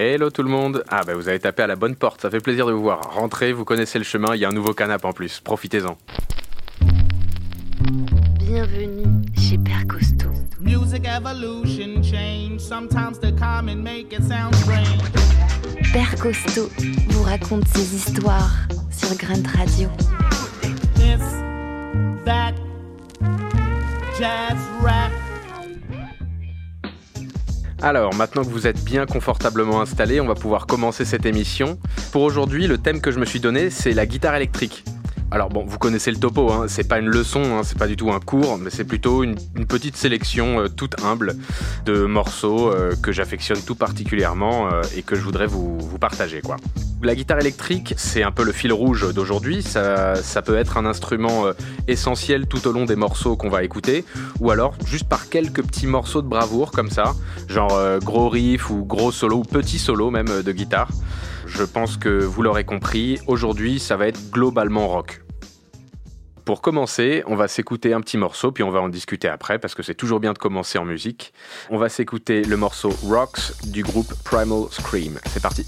Hello tout le monde Ah bah vous avez tapé à la bonne porte, ça fait plaisir de vous voir. Rentrez, vous connaissez le chemin, il y a un nouveau canap en plus, profitez-en. Bienvenue chez Père Costaud. Music evolution change. Sometimes the common make it sound strange. Père Costaud vous raconte ses histoires sur Grunt Radio. This, that, jazz rap. Alors, maintenant que vous êtes bien confortablement installés, on va pouvoir commencer cette émission. Pour aujourd'hui, le thème que je me suis donné, c'est la guitare électrique. Alors bon, vous connaissez le topo, hein, c'est pas une leçon, hein, c'est pas du tout un cours, mais c'est plutôt une, petite sélection euh, toute humble de morceaux euh, que j'affectionne tout particulièrement euh, et que je voudrais vous, partager. Quoi. La guitare électrique, c'est un peu le fil rouge d'aujourd'hui, ça, ça peut être un instrument essentiel tout au long des morceaux qu'on va écouter, ou alors juste par quelques petits morceaux de bravoure comme ça, genre gros riff ou gros solo ou petit solo même de guitare. Je pense que vous l'aurez compris, aujourd'hui ça va être globalement rock. Pour commencer, on va s'écouter un petit morceau, puis on va en discuter après, parce que c'est toujours bien de commencer en musique. On va s'écouter le morceau Rocks du groupe Primal Scream. C'est parti.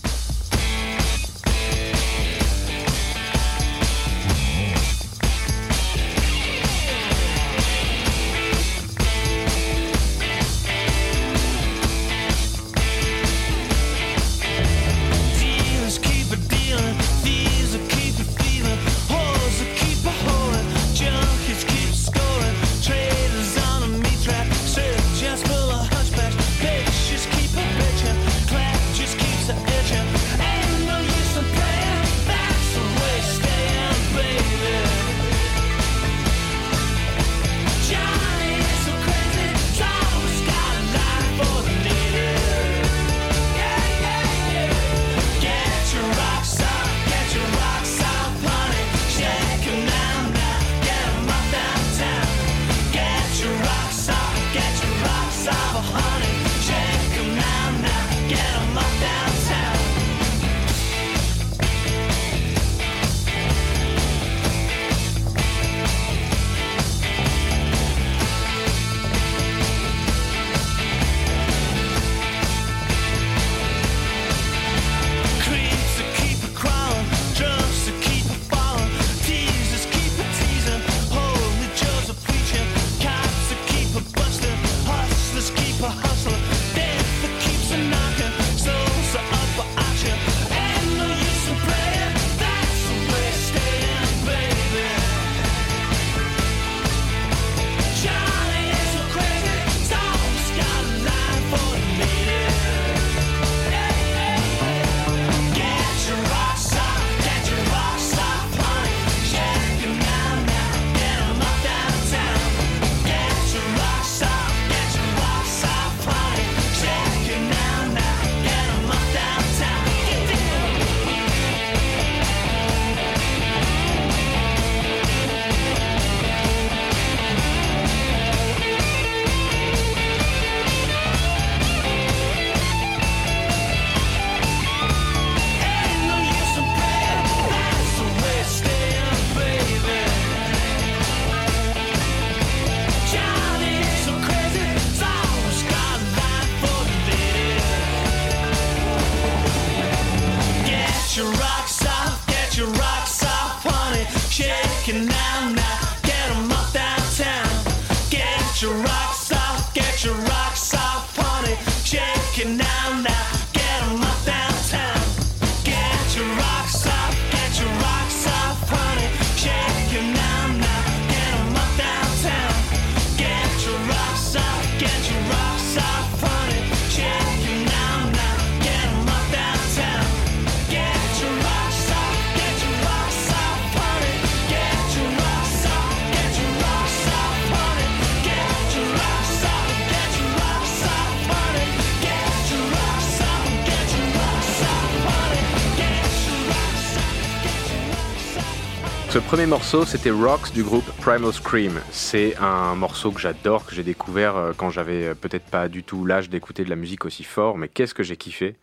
Ce premier morceau, c'était Rocks du groupe Primal Scream. C'est un morceau que j'adore, que j'ai découvert euh, quand j'avais euh, peut-être pas du tout l'âge d'écouter de la musique aussi fort, mais qu'est-ce que j'ai kiffé.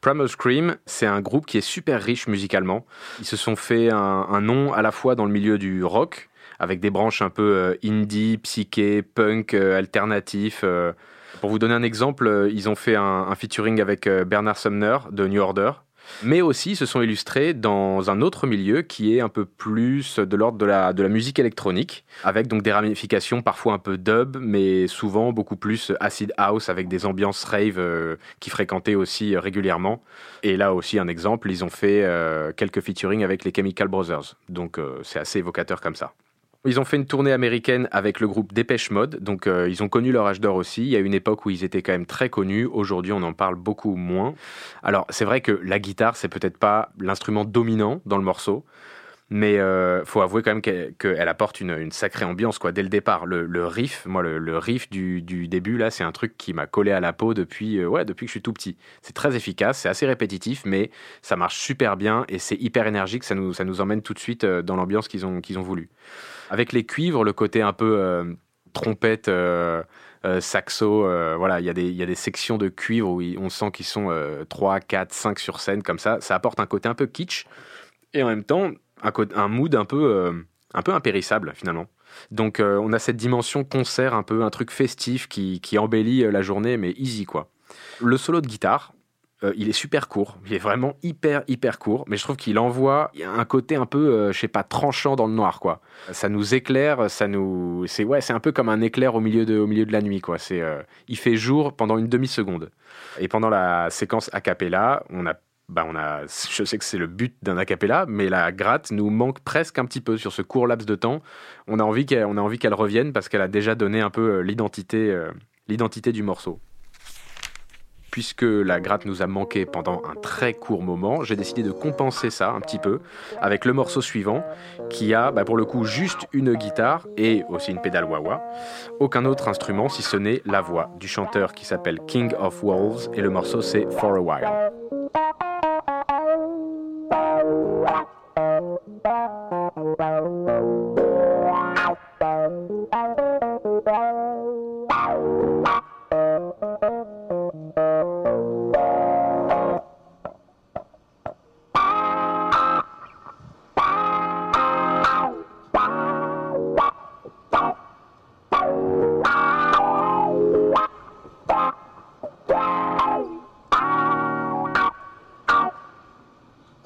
Primal Scream, c'est un groupe qui est super riche musicalement. Ils se sont fait un, nom à la fois dans le milieu du rock, avec des branches un peu euh, indie, psyché, punk, alternatif. Pour vous donner un exemple, ils ont fait un, featuring avec Bernard Sumner de New Order. Mais aussi, se sont illustrés dans un autre milieu qui est un peu plus de l'ordre de la, de la musique électronique, avec donc des ramifications parfois un peu dub, mais souvent beaucoup plus acid house, avec des ambiances rave euh, qui fréquentaient aussi euh, régulièrement. Et là aussi, un exemple, ils ont fait euh, quelques featuring avec les Chemical Brothers. Donc euh, c'est assez évocateur comme ça. Ils ont fait une tournée américaine avec le groupe Dépêche Mode, donc euh, ils ont connu leur âge d'or aussi. Il y a une époque où ils étaient quand même très connus. Aujourd'hui, on en parle beaucoup moins. Alors, c'est vrai que la guitare, c'est peut-être pas l'instrument dominant dans le morceau, mais euh, faut avouer quand même qu'elle apporte une, sacrée ambiance quoi. Dès le départ, le, riff, moi, le, riff du, début là, c'est un truc qui m'a collé à la peau depuis, euh, ouais, depuis que je suis tout petit. C'est très efficace, c'est assez répétitif, mais ça marche super bien et c'est hyper énergique. Ça nous, emmène tout de suite euh, dans l'ambiance qu'ils ont voulu. Avec les cuivres, le côté un peu euh, trompette, euh, euh, saxo, voilà, il y, a des- sections de cuivre où on sent qu'ils sont euh, 3, 4, 5 sur scène comme ça. Ça apporte un côté un peu kitsch et en même temps un, mood un peu, impérissable finalement. Donc on a cette dimension concert, un peu un truc festif qui, embellit la journée, mais easy quoi. Le solo de guitare, euh, il est super court, il est vraiment hyper hyper court, mais je trouve qu'il envoie un côté un peu, euh, je sais pas, tranchant dans le noir quoi. Ça nous éclaire, ça nous, c'est ouais, c'est un peu comme un éclair au milieu de, au milieu de la nuit quoi. C'est, euh, il fait jour pendant une demi seconde. Et pendant la séquence a cappella, on a bah on a, je sais que c'est le but d'un a cappella, mais la gratte nous manque presque un petit peu sur ce court laps de temps. On a envie qu'elle, on a envie qu'elle revienne parce qu'elle a déjà donné un peu euh, l'identité, l'identité du morceau. Puisque la gratte nous a manqué pendant un très court moment, j'ai décidé de compenser ça un petit peu avec le morceau suivant qui a bah, pour le coup juste une guitare et aussi une pédale wah-wah. Aucun autre instrument si ce n'est la voix du chanteur qui s'appelle King of Wolves et le morceau c'est For a While.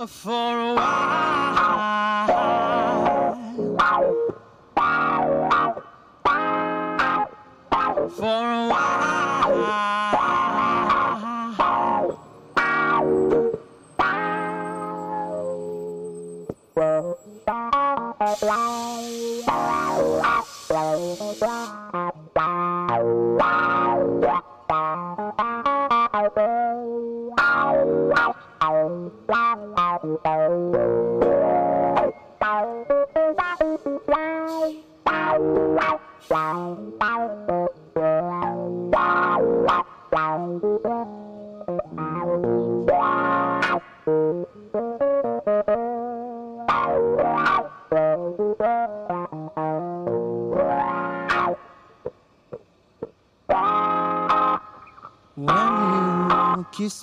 For a while.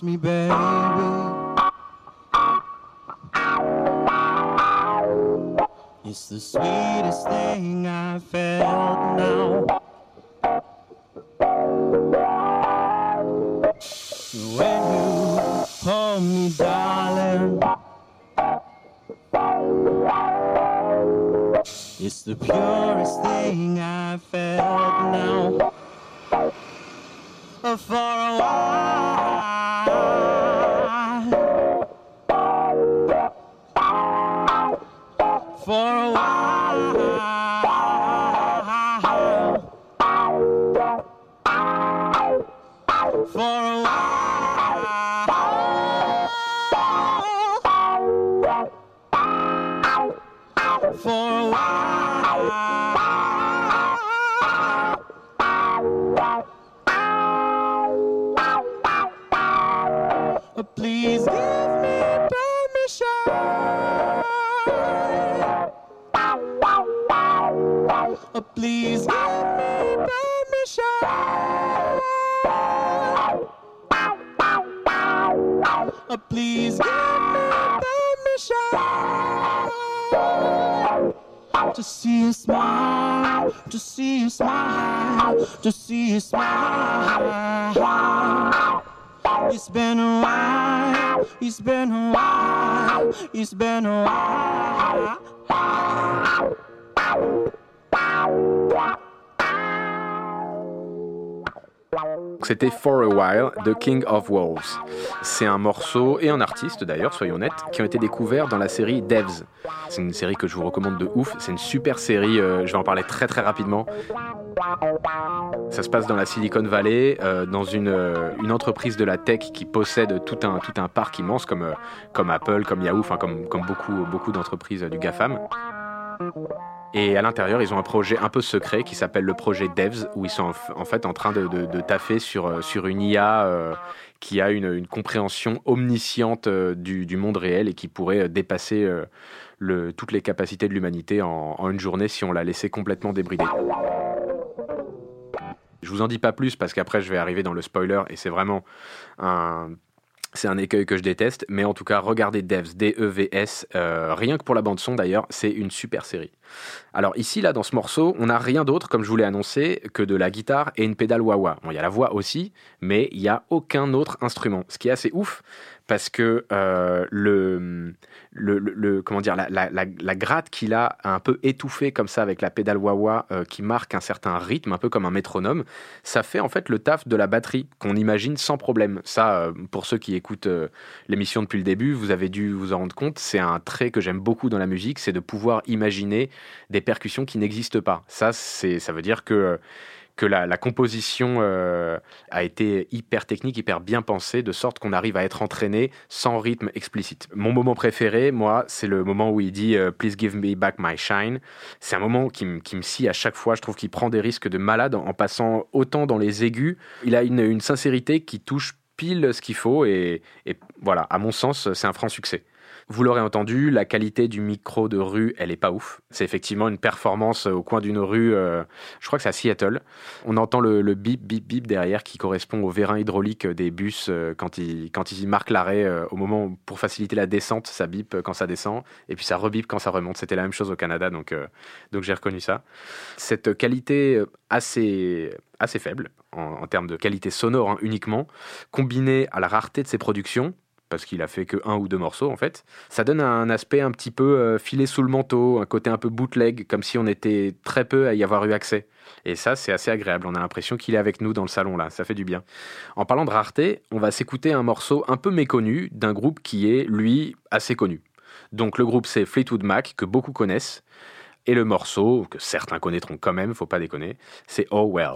Me, baby. It's been a while, it's been a while. C'était For a While de King of Wolves. C'est un morceau et un artiste d'ailleurs, soyons honnêtes, qui ont été découverts dans la série Devs. C'est une série que je vous recommande de ouf. C'est une super série, euh, je vais en parler très très rapidement. Ça se passe dans la Silicon Valley, euh, dans une, euh, une, entreprise de la tech qui possède tout un, tout un parc immense comme, comme Apple, comme Yahoo, comme, comme beaucoup, beaucoup d'entreprises du GAFAM. Et à l'intérieur, ils ont un projet un peu secret qui s'appelle le projet Devs, où ils sont en fait en train de, de, taffer sur, sur une IA euh, qui a une, compréhension omnisciente euh, du, monde réel et qui pourrait dépasser euh, toutes les capacités de l'humanité en, une journée si on la laissait complètement débridée. Je vous en dis pas plus parce qu'après je vais arriver dans le spoiler et c'est vraiment un c'est un écueil que je déteste, mais en tout cas, regardez Devs, D-E-V-S, euh, rien que pour la bande-son d'ailleurs, c'est une super série. Alors ici, là, dans ce morceau, on n'a rien d'autre, comme je vous l'ai annoncé, que de la guitare et une pédale wah-wah. Bon, il y a la voix aussi, mais il n'y a aucun autre instrument. Ce qui est assez ouf, parce que euh, le, comment dire, la, gratte qu'il a un peu étouffé comme ça avec la pédale wah-wah euh, qui marque un certain rythme, un peu comme un métronome, ça fait en fait le taf de la batterie qu'on imagine sans problème. Ça, euh, pour ceux qui écoutent euh, l'émission depuis le début, vous avez dû vous en rendre compte, c'est un trait que j'aime beaucoup dans la musique, c'est de pouvoir imaginer des percussions qui n'existent pas. Ça, ça veut dire que que la, composition euh, a été hyper technique, hyper bien pensée, de sorte qu'on arrive à être entraîné sans rythme explicite. Mon moment préféré, moi, c'est le moment où il dit euh, Please give me back my shine. C'est un moment qui, me scie à chaque fois. Je trouve qu'il prend des risques de malade en, passant autant dans les aigus. Il a une, une sincérité qui touche pile ce qu'il faut et voilà, à mon sens, c'est un franc succès. Vous l'aurez entendu, la qualité du micro de rue, elle est pas ouf. C'est effectivement une performance au coin d'une rue, euh, je crois que c'est à Seattle. On entend le, bip, bip, bip derrière qui correspond au vérin hydraulique des bus euh, quand ils, marquent l'arrêt euh, au moment pour faciliter la descente, ça bip quand ça descend et puis ça rebip quand ça remonte. C'était la même chose au Canada, donc, euh, j'ai reconnu ça. Cette qualité assez, faible en, en termes de qualité sonore hein, uniquement, combinée à la rareté de ses productions, parce qu'il a fait que un ou deux morceaux en fait. Ça donne un aspect un petit peu euh, filé sous le manteau, un côté un peu bootleg, comme si on était très peu à y avoir eu accès. Et ça, c'est assez agréable. On a l'impression qu'il est avec nous dans le salon là. Ça fait du bien. En parlant de rareté, on va s'écouter un morceau un peu méconnu d'un groupe qui est lui assez connu. Donc le groupe c'est Fleetwood Mac que beaucoup connaissent. Et le morceau, que certains connaîtront quand même, faut pas déconner, c'est Oh Well.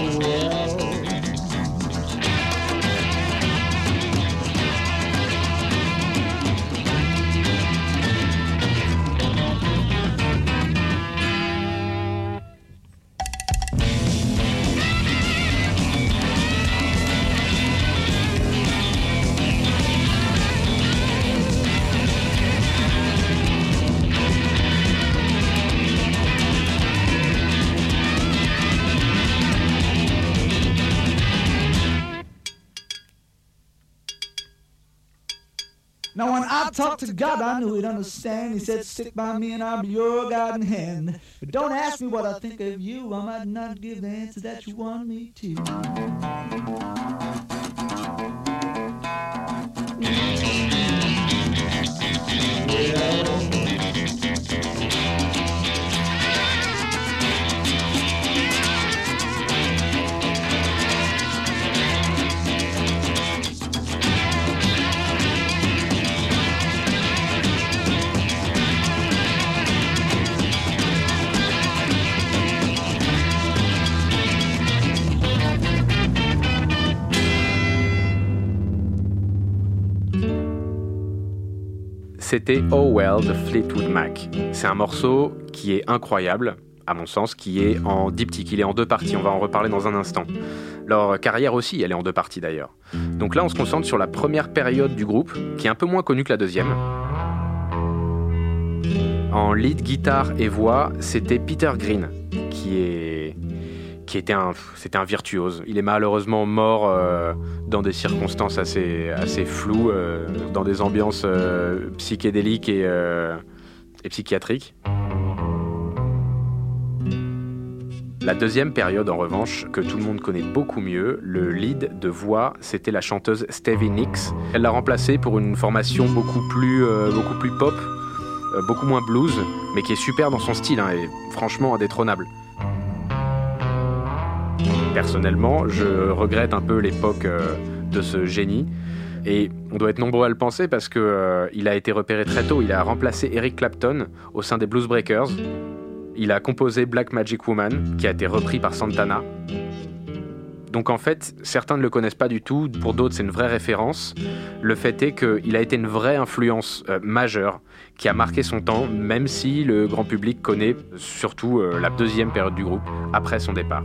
Talk to God, I knew He'd understand. He said, "Stick by me, and I'll be your guiding hand." But don't ask me what I think of you. I might not give the answer that you want me to. Yeah. C'était Oh Well de Fleetwood Mac. C'est un morceau qui est incroyable, à mon sens, qui est en diptyque. Il est en deux parties, on va en reparler dans un instant. Leur carrière aussi, elle est en deux parties d'ailleurs. Donc là, on se concentre sur la première période du groupe, qui est un peu moins connue que la deuxième. En lead, guitare et voix, c'était Peter Green, qui est qui était un, c'était un virtuose. Il est malheureusement mort euh, dans des circonstances assez, floues, euh, dans des ambiances euh, psychédéliques et, psychiatriques. La deuxième période, en revanche, que tout le monde connaît beaucoup mieux, le lead de voix, c'était la chanteuse Stevie Nicks. Elle l'a remplacée pour une formation beaucoup plus, pop, beaucoup moins blues, mais qui est super dans son style hein, et franchement indétrônable. Personnellement, je regrette un peu l'époque euh, de ce génie. Et on doit être nombreux à le penser parce que euh, a été repéré très tôt. Il a remplacé Eric Clapton au sein des Blues Breakers. Il a composé Black Magic Woman, qui a été repris par Santana. Donc en fait, certains ne le connaissent pas du tout, pour d'autres c'est une vraie référence. Le fait est qu'il a été une vraie influence euh, majeure qui a marqué son temps, même si le grand public connaît surtout la deuxième période du groupe, après son départ.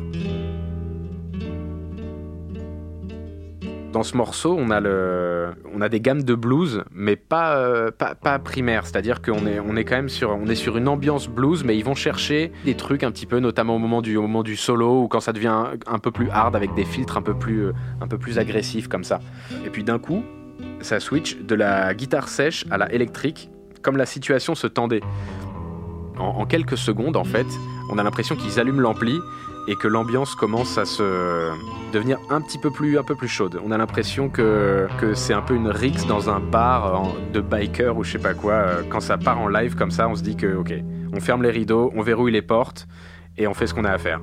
Dans ce morceau, on a, le, on a des gammes de blues, mais pas, euh, pas, pas primaires. C'est-à-dire qu'on est, on est quand même sur, on est sur une ambiance blues, mais ils vont chercher des trucs un petit peu, notamment au moment du, au moment du solo ou quand ça devient un, peu plus hard avec des filtres un peu plus, euh, un peu plus agressifs comme ça. Et puis d'un coup, ça switch de la guitare sèche à la électrique, comme la situation se tendait. En, en quelques secondes, en fait, on a l'impression qu'ils allument l'ampli et que l'ambiance commence à se devenir un petit peu plus, un peu plus chaude. On a l'impression que, c'est un peu une rixe dans un bar en- de biker ou je sais pas quoi. Euh, Quand ça part en live comme ça, on se dit que ok, on ferme les rideaux, on verrouille les portes et on fait ce qu'on a à faire.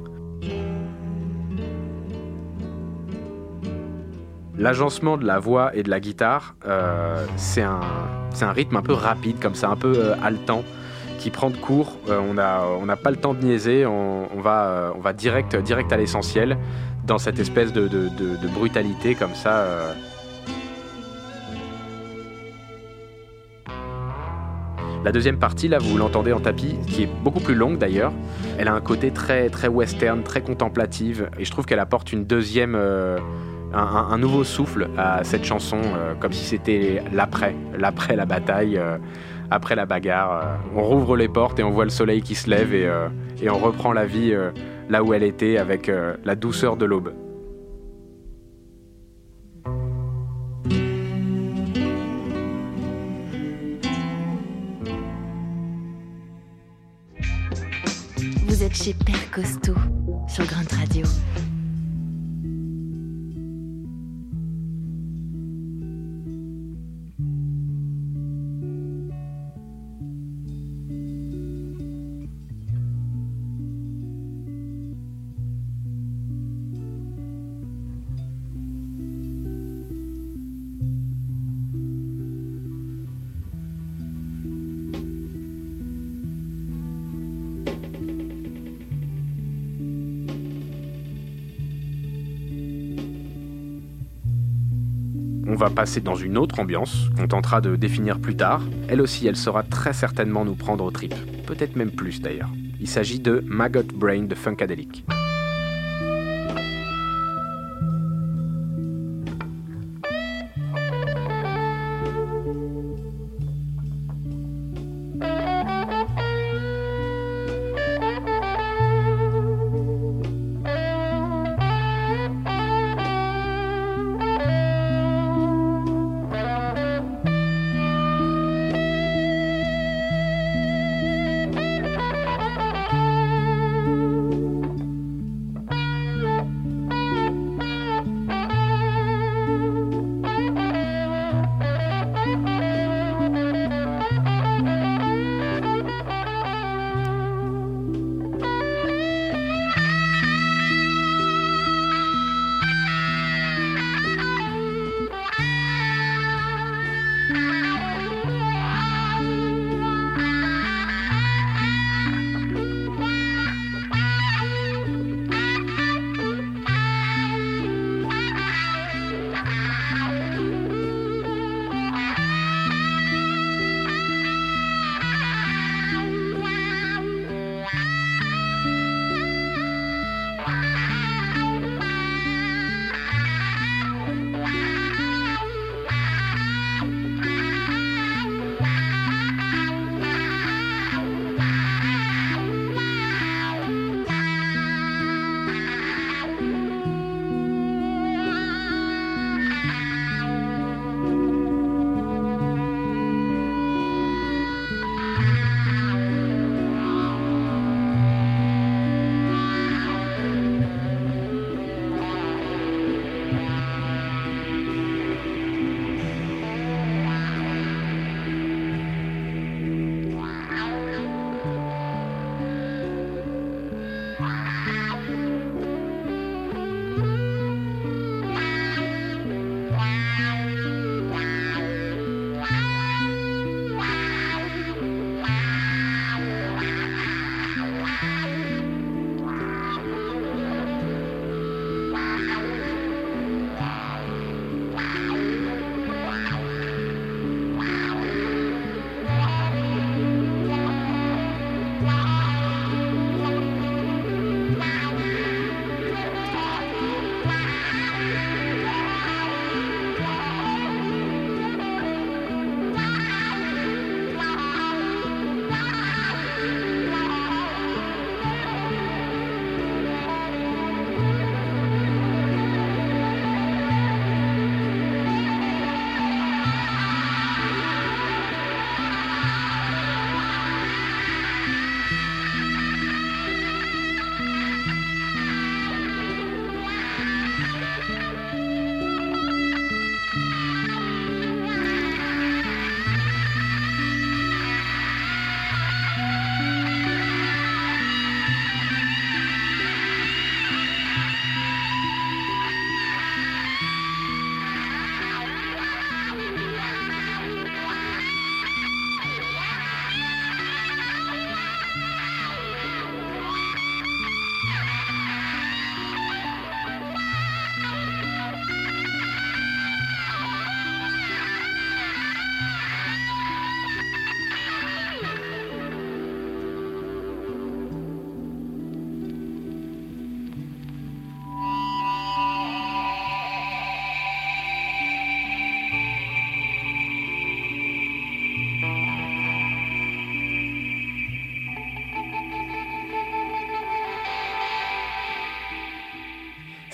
L'agencement de la voix et de la guitare, euh, c'est un, rythme un peu rapide comme ça, un peu euh, haletant qui prend de court. Euh, on n'a pas le temps de niaiser, on, va, euh, on va direct, direct à l'essentiel dans cette espèce de, brutalité comme ça. euh. La deuxième partie, là, vous l'entendez en tapis, qui est beaucoup plus longue d'ailleurs. Elle a un côté très, très western, très contemplative, et je trouve qu'elle apporte une deuxième, un, nouveau souffle à cette chanson, comme si c'était l'après, l'après la bataille. Après la bagarre. euh, on rouvre les portes et on voit le soleil qui se lève et, euh, on reprend la vie euh, là où elle était avec la douceur de l'aube. Vous êtes chez Père Costaud sur Grunt Radio. Passer dans une autre ambiance qu'on tentera de définir plus tard. Elle aussi, elle saura très certainement nous prendre aux tripes. Peut-être même plus d'ailleurs. Il s'agit de Maggot Brain de Funkadelic.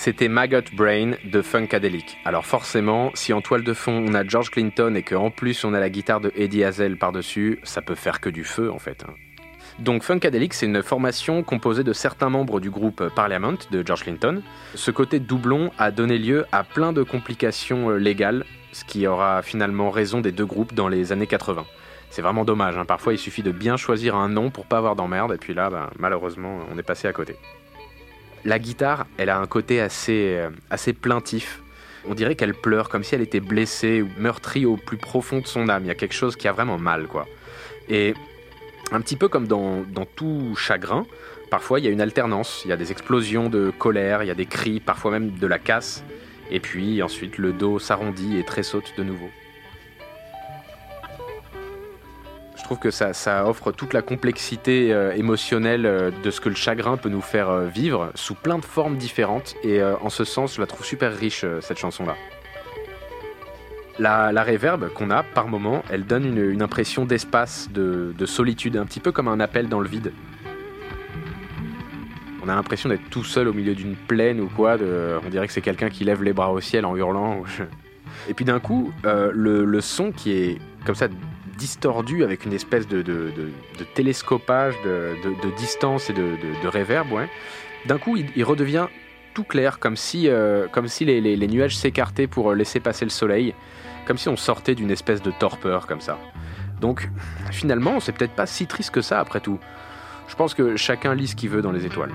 C'était Maggot Brain de Funkadelic. Alors forcément, si en toile de fond on a George Clinton et qu'en plus on a la guitare de Eddie Hazel par-dessus, ça peut faire que du feu en fait. hein. Donc Funkadelic, c'est une formation composée de certains membres du groupe Parliament de George Clinton. Ce côté doublon a donné lieu à plein de complications euh, légales, ce qui aura finalement raison des deux groupes dans les années 80. C'est vraiment dommage, hein. parfois il suffit de bien choisir un nom pour pas avoir d'emmerde, et puis là, ben, malheureusement, on est passé à côté. La guitare, elle a un côté assez, euh, assez plaintif. On dirait qu'elle pleure comme si elle était blessée ou meurtrie au plus profond de son âme. Il y a quelque chose qui a vraiment mal, quoi. Et un petit peu comme dans, dans tout chagrin, parfois il y a une alternance. Il y a des explosions de colère, il y a des cris, parfois même de la casse. Et puis ensuite le dos s'arrondit et tressaute de nouveau. Trouve que ça, offre toute la complexité euh, émotionnelle euh, de ce que le chagrin peut nous faire euh, vivre sous plein de formes différentes. Et en ce sens, je la trouve super riche, cette chanson-là. La, la réverb qu'on a par moment, elle donne une, impression d'espace, de, de solitude, un petit peu comme un appel dans le vide. On a l'impression d'être tout seul au milieu d'une plaine ou quoi. de- on dirait que c'est quelqu'un qui lève les bras au ciel en hurlant. Et puis d'un coup, le son qui est comme ça distordu avec une espèce de, de- de- télescopage de, distance et de, réverb. D'un coup, il, il redevient tout clair, comme si, euh, comme si les, les- les nuages s'écartaient pour laisser passer le soleil, comme si on sortait d'une espèce de torpeur comme ça. Donc, finalement, c'est peut-être pas si triste que ça après tout. Je pense que chacun lit ce qu'il veut dans les étoiles.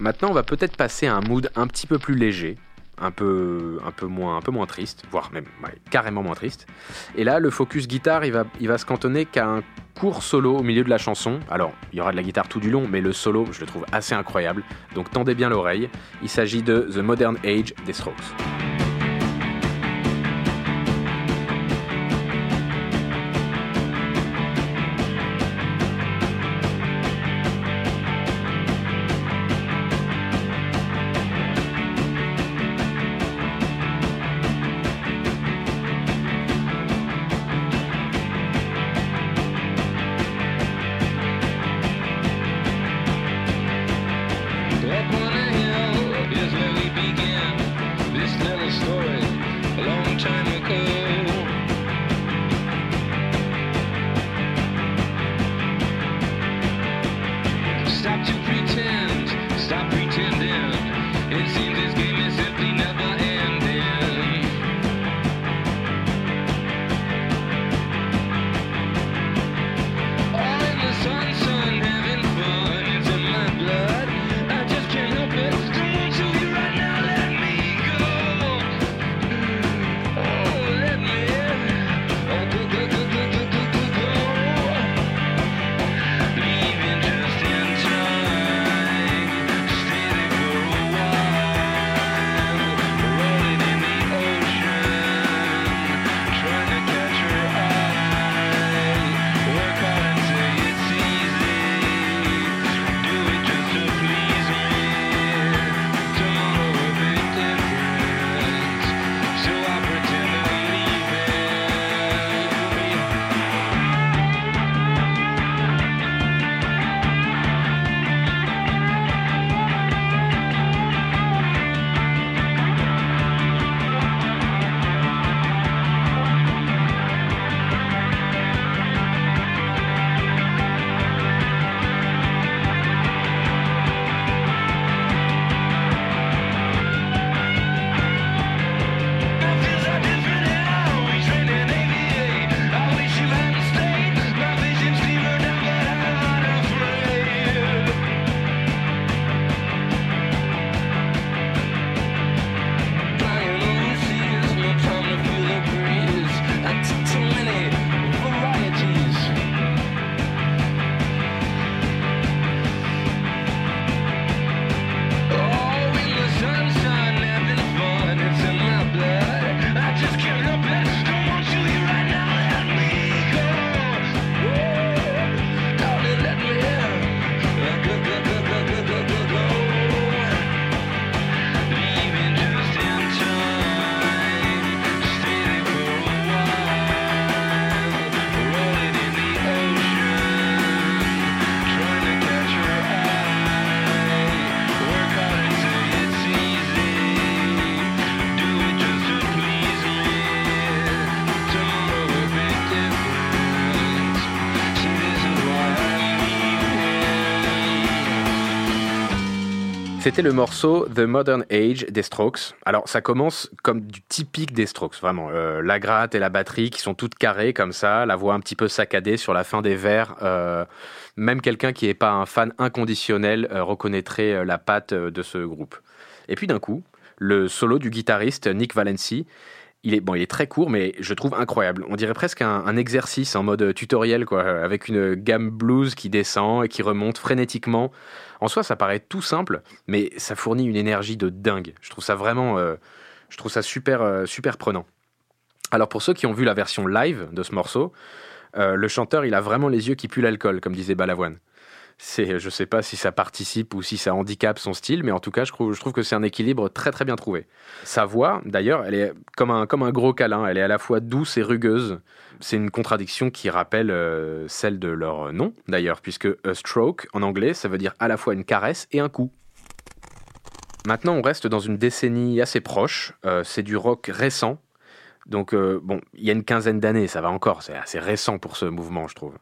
Maintenant, on va peut-être passer à un mood un petit peu plus léger, un peu, un peu, moins, un peu moins triste, voire même carrément moins triste. Et là, le focus guitare, il va, va se cantonner qu'à un court solo au milieu de la chanson. Alors, il y aura de la guitare tout du long, mais le solo, je le trouve assez incroyable. Donc, tendez bien l'oreille. Il s'agit de The Modern Age des Strokes. C'était le morceau The Modern Age des Strokes. Alors ça commence comme du typique des Strokes, vraiment. Euh, la gratte et la batterie qui sont toutes carrées comme ça, la voix un petit peu saccadée sur la fin des vers. Euh, même quelqu'un qui n'est pas un fan inconditionnel euh, reconnaîtrait la patte de ce groupe. Et puis d'un coup, le solo du guitariste Nick Valenci, il est, bon, il est très court, mais je trouve incroyable. On dirait presque un, exercice en mode tutoriel, quoi, avec une gamme blues qui descend et qui remonte frénétiquement. En soi, ça paraît tout simple, mais ça fournit une énergie de dingue. Je trouve ça vraiment, euh, je trouve ça super, euh, super prenant. Alors pour ceux qui ont vu la version live de ce morceau, euh, le chanteur, il a vraiment les yeux qui puent l'alcool, comme disait Balavoine. C'est, je sais pas si ça participe ou si ça handicape son style, mais en tout cas, je trouve, que c'est un équilibre très très bien trouvé. Sa voix, d'ailleurs, elle est comme un, comme un gros câlin. Elle est à la fois douce et rugueuse. C'est une contradiction qui rappelle euh, celle de leur nom, d'ailleurs, puisque a stroke, en anglais, ça veut dire à la fois une caresse et un coup. Maintenant, on reste dans une décennie assez proche. Euh, c'est du rock récent. Donc, euh, bon, il y a une quinzaine d'années, ça va encore. C'est assez récent pour ce mouvement, je trouve.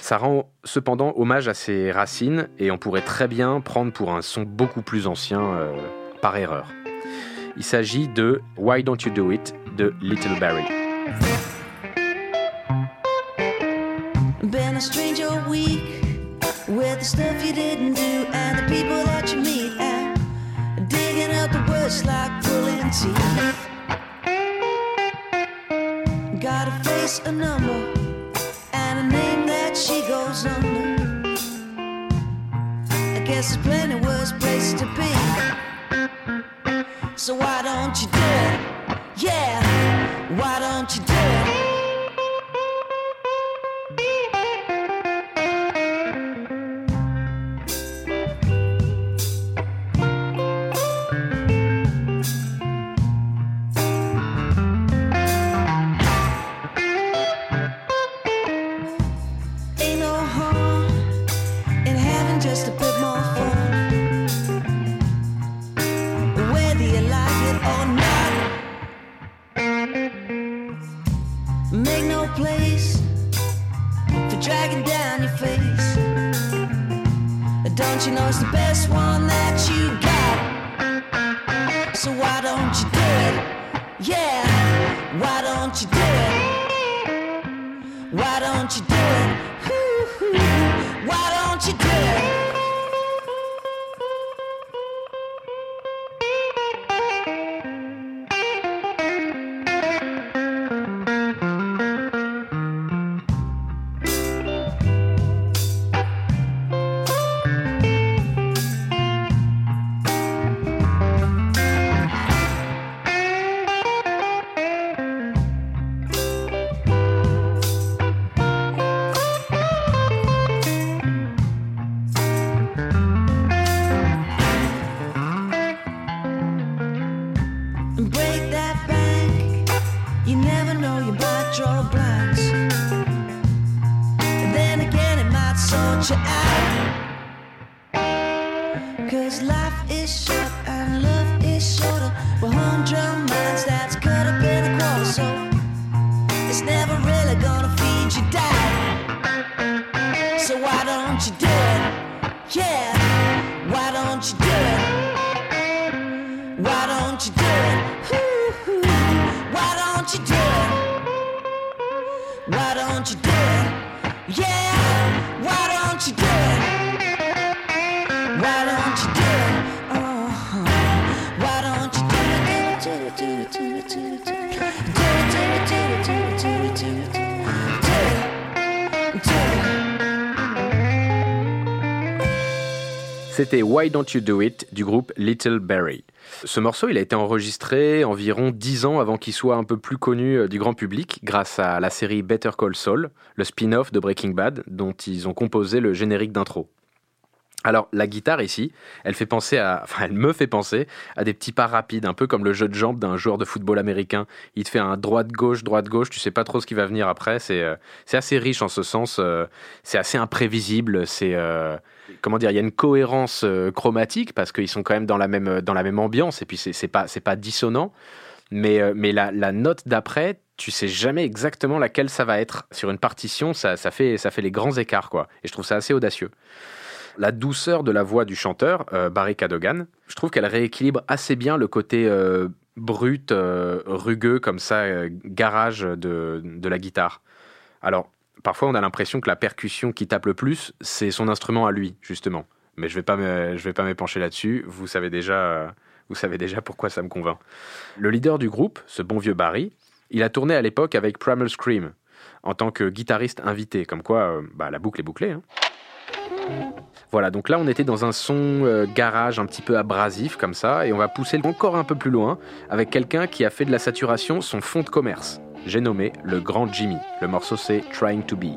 Ça rend cependant hommage à ses racines et on pourrait très bien prendre pour un son beaucoup plus ancien euh, par erreur. Il s'agit de Why Don't You Do It de Little Barry. A number and a name that she goes under. I guess there's plenty worse places to be. So why don't you do it? C'était Why Don't You Do It du groupe Little Barry. Ce morceau, il a été enregistré environ 10 ans avant qu'il soit un peu plus connu euh, du grand public grâce à la série Better Call Saul, le spin-off de Breaking Bad dont ils ont composé le générique d'intro. Alors la guitare ici, elle me fait penser à des petits pas rapides, un peu comme le jeu de jambes d'un joueur de football américain. Il te fait un droite gauche droite gauche, tu sais pas trop ce qui va venir après. C'est euh, assez riche en ce sens. euh, c'est assez imprévisible. C'est euh, comment dire, il y a une cohérence chromatique parce qu'ils sont quand même dans la même ambiance et puis c'est pas pas dissonant. Mais la, note d'après, tu sais jamais exactement laquelle ça va être sur une partition. Ça ça fait ça fait les grands écarts quoi. Et je trouve ça assez audacieux. La douceur de la voix du chanteur, euh, Barry Cadogan, je trouve qu'elle rééquilibre assez bien le côté euh, brut, euh, rugueux, comme ça, garage de, de la guitare. Alors, parfois, on a l'impression que la percussion qui tape le plus, c'est son instrument à lui, justement. Mais je je vais pas m'épancher là-dessus. Vous savez déjà, vous savez déjà pourquoi ça me convainc. Le leader du groupe, ce bon vieux Barry, il a tourné à l'époque avec Primal Scream en tant que guitariste invité, comme quoi bah, la boucle est bouclée. hein. Voilà, donc là on était dans un son euh, garage un petit peu abrasif comme ça, et on va pousser encore un peu plus loin avec quelqu'un qui a fait de la saturation son fond de commerce. J'ai nommé le grand Jimmy. Le morceau c'est Trying to Be.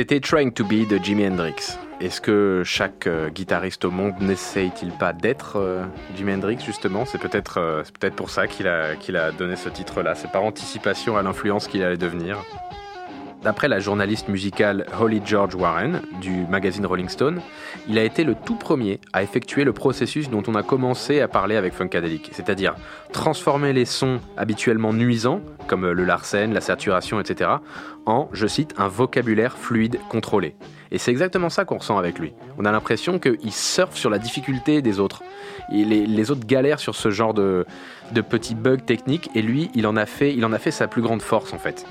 C'était Trying to Be de Jimi Hendrix. Est-ce que chaque euh, guitariste au monde n'essaye-t-il pas d'être euh, Jimi Hendrix justement? C'est peut-être euh, c'est peut-être pour ça qu'il a, qu'il a donné ce titre-là. C'est par anticipation à l'influence qu'il allait devenir. D'après la journaliste musicale Holly George Warren du magazine Rolling Stone, il a été le tout premier à effectuer le processus dont on a commencé à parler avec Funkadelic, c'est-à-dire transformer les sons habituellement nuisants, comme le larsen, la saturation, etc., en, je cite, un vocabulaire fluide contrôlé. Et c'est exactement ça qu'on ressent avec lui. On a l'impression qu'il surfe sur la difficulté des autres. Les, autres galèrent sur ce genre de, petits bugs techniques, et lui, il en a il en a fait sa plus grande force en fait.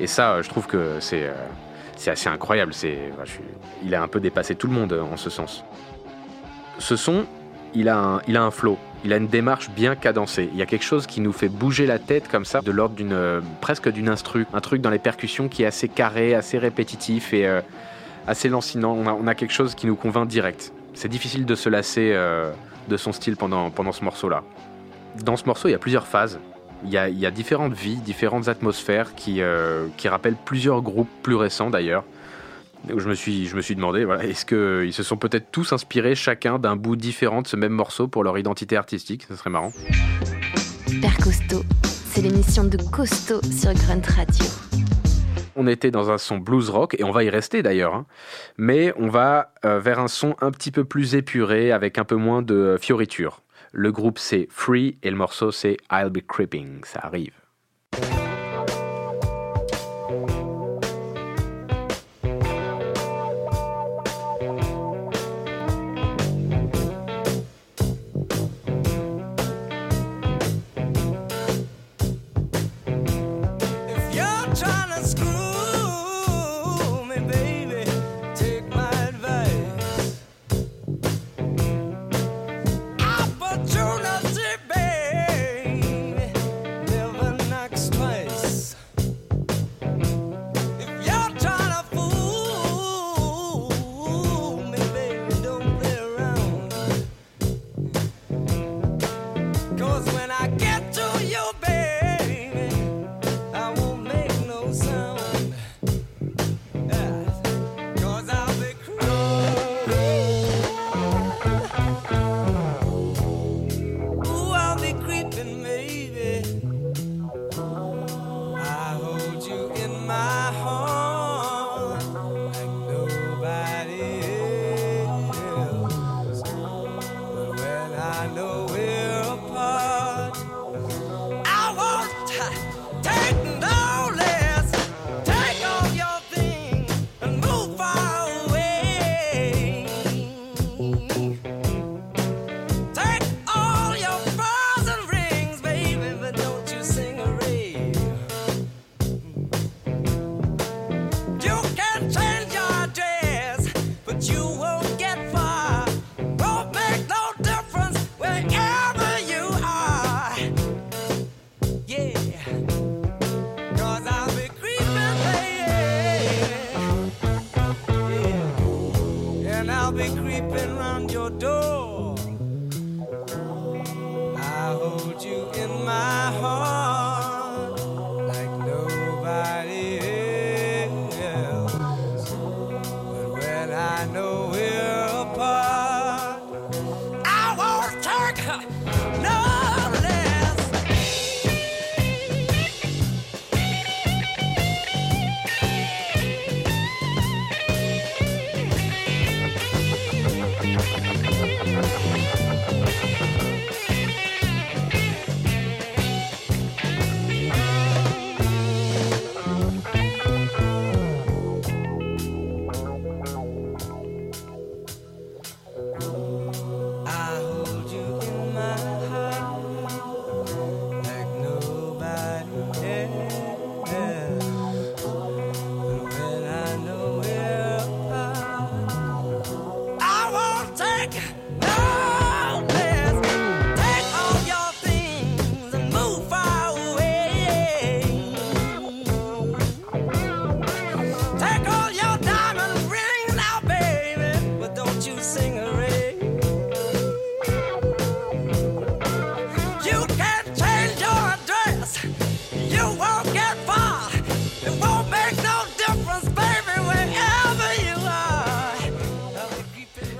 Et ça, euh, je trouve que c'est euh, assez incroyable. C'est, il a un peu dépassé tout le monde euh, en ce sens. Ce son, il a un, il a un flow. Il a une démarche bien cadencée. Il y a quelque chose qui nous fait bouger la tête comme ça, de l'ordre d'une presque d'une instru, un truc dans les percussions qui est assez carré, assez répétitif et assez lancinant. On a, quelque chose qui nous convainc direct. C'est difficile de se lasser de son style pendant ce morceau-là. Dans ce morceau, il y a plusieurs phases. Il y a, il y a différentes vies, différentes atmosphères qui, euh, qui rappellent plusieurs groupes plus récents d'ailleurs. Où je me suis, je me suis demandé, voilà, est-ce qu'ils se sont peut-être tous inspirés chacun d'un bout différent de ce même morceau pour leur identité artistique? Ce serait marrant. Père Costaud, c'est l'émission de Costaud sur Grunt Radio. On était dans un son blues rock, et on va y rester d'ailleurs, hein. mais on va euh, vers un son un petit peu plus épuré, avec un peu moins de fioritures. Le groupe c'est Free, et le morceau c'est I'll Be Creeping, ça arrive.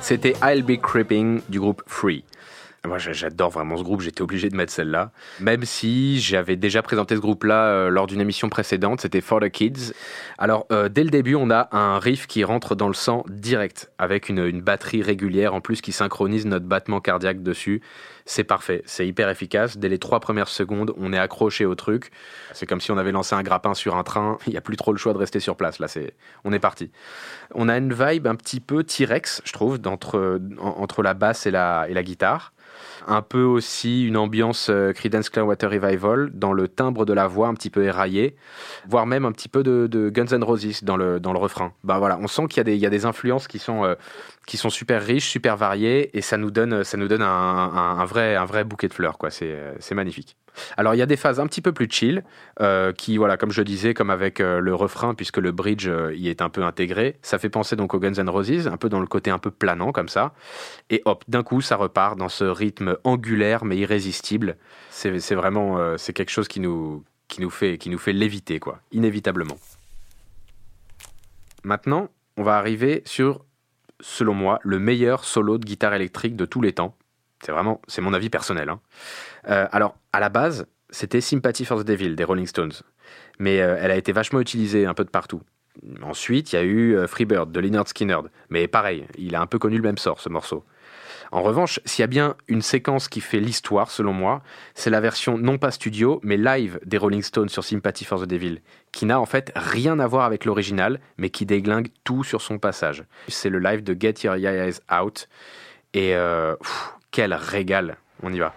C'était I'll Be Creeping du groupe Free. Moi, j'a- j'adore vraiment ce groupe, j'étais obligé de mettre celle-là. Même si j'avais déjà présenté ce groupe-là euh, lors d'une émission précédente, c'était For the Kids. Alors, euh, dès le début, on a un riff qui rentre dans le sang direct, avec une batterie régulière en plus qui synchronise notre battement cardiaque dessus. C'est parfait, c'est hyper efficace. Dès les trois premières secondes, on est accroché au truc. C'est comme si on avait lancé un grappin sur un train. Il n'y a plus trop le choix de rester sur place. Là, c'est, on est parti. On a une vibe un petit peu T-Rex, je trouve, d'entre, en- entre la basse et la, et la guitare. Un peu aussi une ambiance euh, Creedence Clearwater Revival dans le timbre de la voix un petit peu éraillé, voire même un petit peu de, Guns N' Roses dans le, dans le refrain. Bah voilà, on sent qu'il y a des, il y a des influences qui sont, euh, qui sont super riches, super variées, et ça nous donne, ça nous donne un, vrai, un vrai bouquet de fleurs, quoi. C'est, euh, c'est magnifique. Alors il y a des phases un petit peu plus chill, euh, qui, voilà, comme je disais, comme avec euh, le refrain, puisque le bridge euh, y est un peu intégré, ça fait penser donc aux Guns N' Roses, un peu dans le côté un peu planant comme ça. Et hop, d'un coup, ça repart dans ce rythme angulaire mais irrésistible. C'est vraiment, c'est quelque chose qui nous, qui nous fait, qui nous fait léviter, quoi, inévitablement. Maintenant, on va arriver sur, selon moi, le meilleur solo de guitare électrique de tous les temps. C'est vraiment, c'est mon avis personnel. hein. Euh, alors, à la base, c'était Sympathy for the Devil des Rolling Stones, mais euh, elle a été vachement utilisée un peu de partout. Ensuite, il y a eu euh, Freebird de Leonard Skinner, mais pareil, il a un peu connu le même sort ce morceau. En revanche, s'il y a bien une séquence qui fait l'histoire, selon moi, c'est la version non pas studio, mais live des Rolling Stones sur Sympathy for the Devil, qui n'a en fait rien à voir avec l'original, mais qui déglingue tout sur son passage. C'est le live de Get Your Eyes Out, et quel régal, on y va.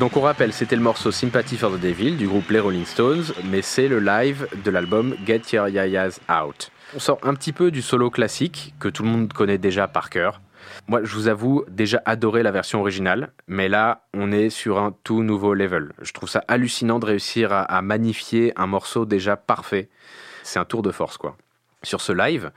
Donc on rappelle, c'était le morceau Sympathy for the Devil du groupe Les Rolling Stones, mais c'est le live de l'album Get Your Yayas Out. On sort un petit peu du solo classique que tout le monde connaît déjà par cœur. Moi, je vous avoue, déjà adoré la version originale, mais là, on est sur un tout nouveau level. Je trouve ça hallucinant de réussir à, à magnifier un morceau déjà parfait. C'est un tour de force, quoi. Sur ce live,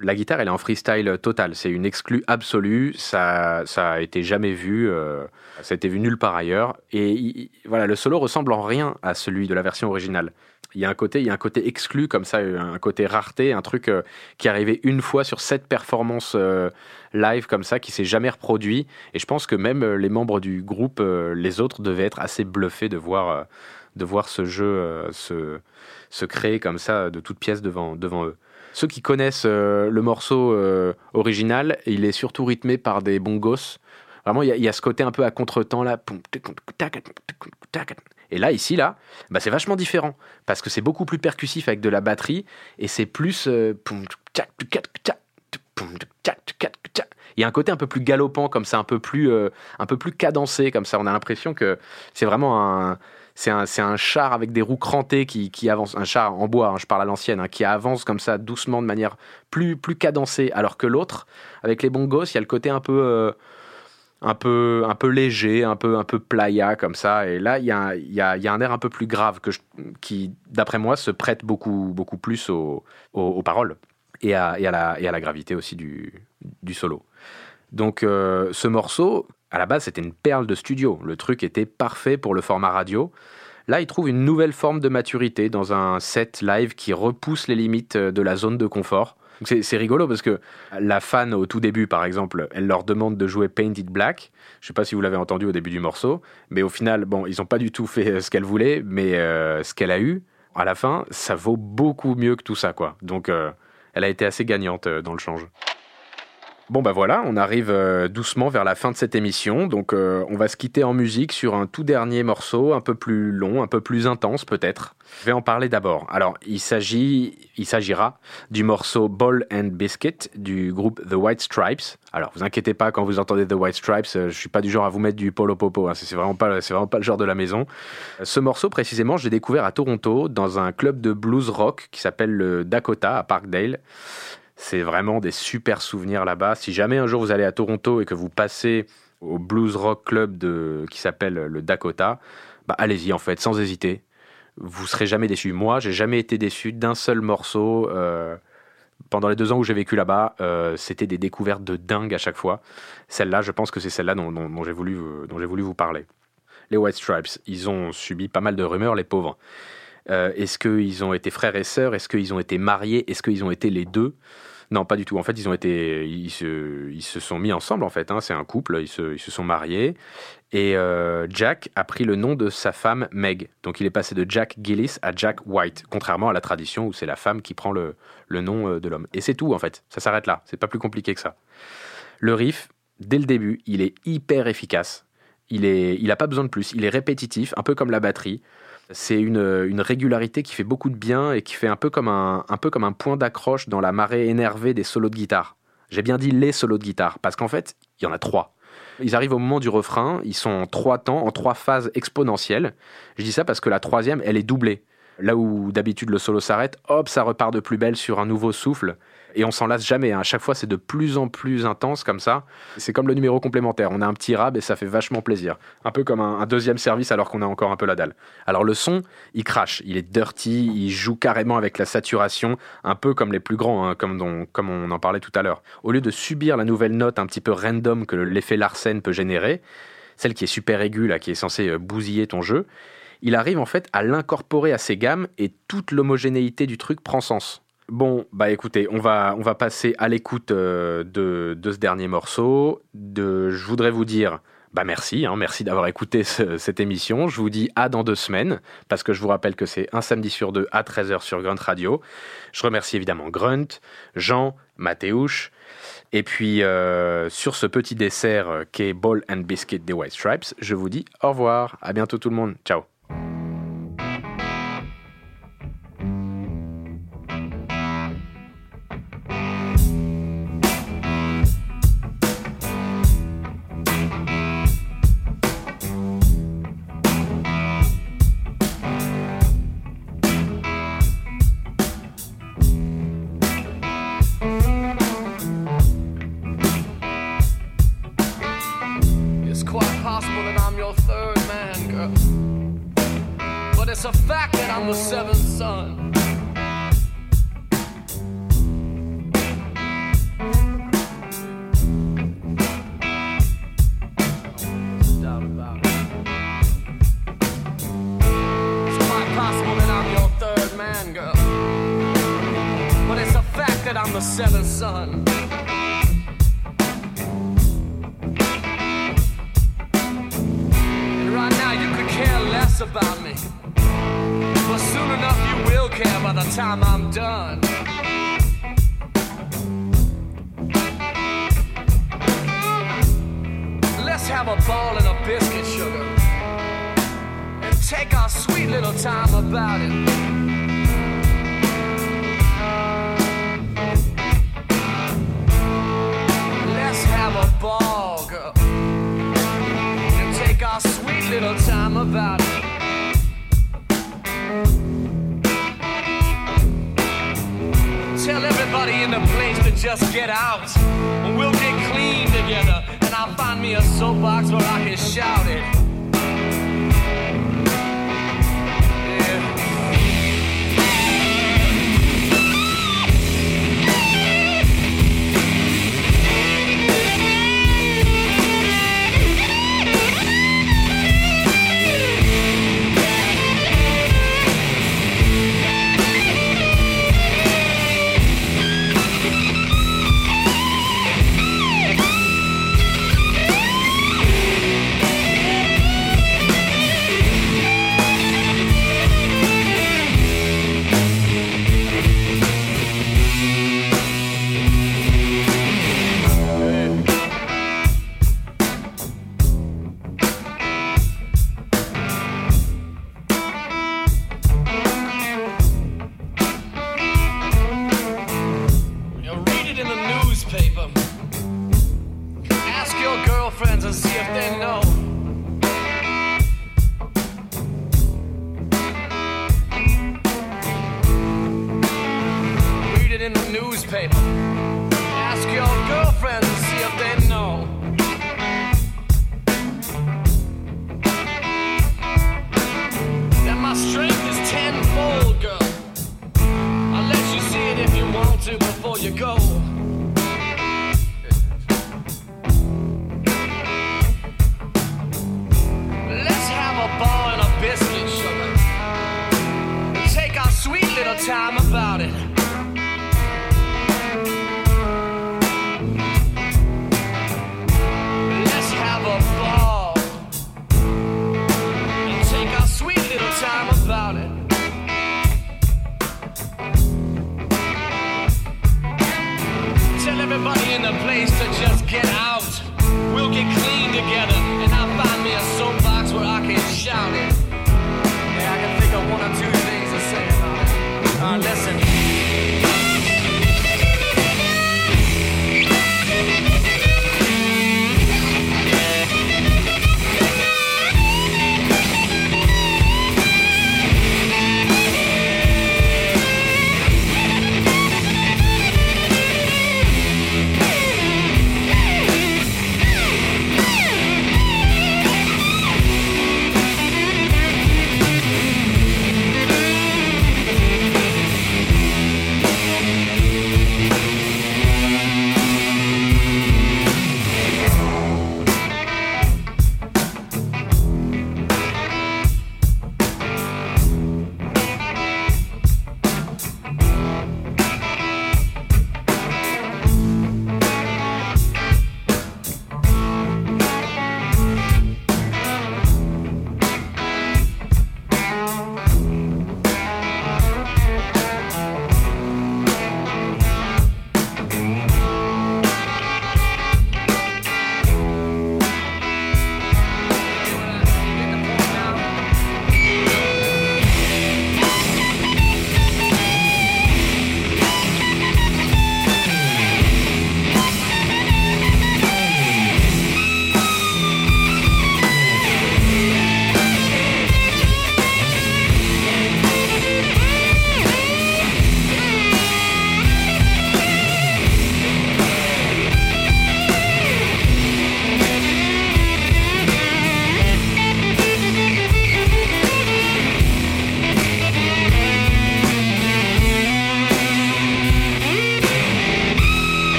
la guitare, elle est en freestyle total. C'est une exclue absolue. Ça, ça a été jamais vu. euh, ça a été vu nulle part ailleurs. Et il- il- voilà, le solo ressemble en rien à celui de la version originale. Il y a un côté, il y a un côté exclu comme ça, un côté rareté, un truc euh, qui est arrivé une fois sur cette performance euh, live comme ça, qui s'est jamais reproduit. Et je pense que même les membres du groupe, les autres, devaient être assez bluffés de voir, de voir ce jeu se, se créer comme ça de toutes pièces devant, devant eux. Ceux qui connaissent euh, le morceau euh, original, il est surtout rythmé par des bongos. Vraiment, il y, a- ce côté un peu à contre-temps là. Et là, ici, là, bah, c'est vachement différent parce que c'est beaucoup plus percussif avec de la batterie et c'est plus. il y a un côté un peu plus galopant comme ça, un peu plus, euh, un peu plus cadencé comme ça. On a l'impression que c'est vraiment un, c'est un, char avec des roues crantées qui, avance, un char en bois, hein, je parle à l'ancienne, hein, qui avance comme ça doucement de manière plus, plus cadencée, alors que l'autre, avec les bongos, il y a le côté un peu, euh, un peu, un peu léger, un peu, un peu playa comme ça. Et là, il y a, un- y a, un air un peu plus grave que qui, d'après moi, se prête beaucoup, beaucoup plus aux, aux- aux paroles et à, et, à la, et à la gravité aussi du, du solo. Donc, euh, ce morceau, à la base, c'était une perle de studio. Le truc était parfait pour le format radio. Là, il trouve une nouvelle forme de maturité dans un set live qui repousse les limites de la zone de confort. C'est rigolo parce que la fan au tout début, par exemple, elle leur demande de jouer Painted Black. Je sais pas si vous l'avez entendu au début du morceau, mais au final, bon, ils n'ont pas du tout fait euh, ce qu'elle voulait, mais euh, ce qu'elle a eu, à la fin, ça vaut beaucoup mieux que tout ça, quoi. Donc, euh, elle a été assez gagnante euh, dans le change. Bon bah voilà, on arrive euh, doucement vers la fin de cette émission, donc euh, on va se quitter en musique sur un tout dernier morceau, un peu plus long, un peu plus intense peut-être. Je vais en parler d'abord. Alors il s'agit, il s'agira du morceau Ball and Biscuit du groupe The White Stripes. Alors vous inquiétez pas quand vous entendez The White Stripes, euh, je suis pas du genre à vous mettre du polo popo, hein, c'est vraiment pas, c'est vraiment pas le genre de la maison. Ce morceau précisément, je l'ai découvert à Toronto dans un club de blues rock qui s'appelle le Dakota à Parkdale. C'est vraiment des super souvenirs là-bas. Si jamais un jour vous allez à Toronto et que vous passez au Blues Rock Club qui s'appelle le Dakota, bah allez-y en fait, sans hésiter. Vous serez jamais déçu. Moi, j'ai jamais été déçu d'un seul morceau. euh, pendant les deux ans où j'ai vécu là-bas, euh, c'était des découvertes de dingue à chaque fois. Celle-là, je pense que c'est celle-là dont, dont j'ai voulu vous parler. Les White Stripes, ils ont subi pas mal de rumeurs, les pauvres. Euh, Est-ce qu'ils ont été frères et sœurs? Est-ce qu'ils ont été mariés? Est-ce qu'ils ont été les deux? Non, pas du tout. En fait, ils ont été, ils se, ils se sont mis ensemble. En fait, hein. c'est un couple. Ils se, ils se sont mariés. Et euh, Jack a pris le nom de sa femme Meg. Donc, il est passé de Jack Gillis à Jack White, contrairement à la tradition où c'est la femme qui prend le, le nom euh, de l'homme. Et c'est tout, en fait. Ça s'arrête là. C'est pas plus compliqué que ça. Le riff, dès le début, il est hyper efficace. Il est, il a pas besoin de plus. Il est répétitif, un peu comme la batterie. C'est une, régularité qui fait beaucoup de bien et qui fait un, un, peu comme un point d'accroche dans la marée énervée des solos de guitare. J'ai bien dit les solos de guitare, parce qu'en fait, il y en a trois. Ils arrivent au moment du refrain, ils sont en trois temps, en trois phases exponentielles. Je dis ça parce que la troisième, elle est doublée. Là où d'habitude le solo s'arrête, hop, ça repart de plus belle sur un nouveau souffle. Et on s'en lasse jamais. hein. À chaque fois, c'est de plus en plus intense comme ça. C'est comme le numéro complémentaire. On a un petit rab et ça fait vachement plaisir. Un peu comme un, deuxième service alors qu'on a encore un peu la dalle. Alors le son, il crache, il est dirty, il joue carrément avec la saturation, un peu comme les plus grands, hein, comme, dont- comme on en parlait tout à l'heure. Au lieu de subir la nouvelle note un petit peu random que l'effet Larsen peut générer, celle qui est super aiguë, là, qui est censée euh, bousiller ton jeu, il arrive en fait à l'incorporer à ses gammes et toute l'homogénéité du truc prend sens. Bon, bah écoutez, on va, on va passer à l'écoute euh, de, de ce dernier morceau. De, je voudrais vous dire, bah merci, hein, merci d'avoir écouté ce- cette émission. Je vous dis à dans deux semaines, parce que je vous rappelle que c'est un samedi sur deux à 13h sur Grunt Radio. Je remercie évidemment Grunt, Jean, Mathéouche. Et puis, euh, sur ce petit dessert euh, qu'est Ball and Biscuit des White Stripes, je vous dis au revoir. À bientôt tout le monde. Ciao. Let's have a ball and a biscuit, sugar. And take our sweet little time about it. Let's have a ball, girl. And take our sweet little time about it. Tell everybody in the place to just get out. And we'll get clean I'll find me a soapbox where I can shout it. time.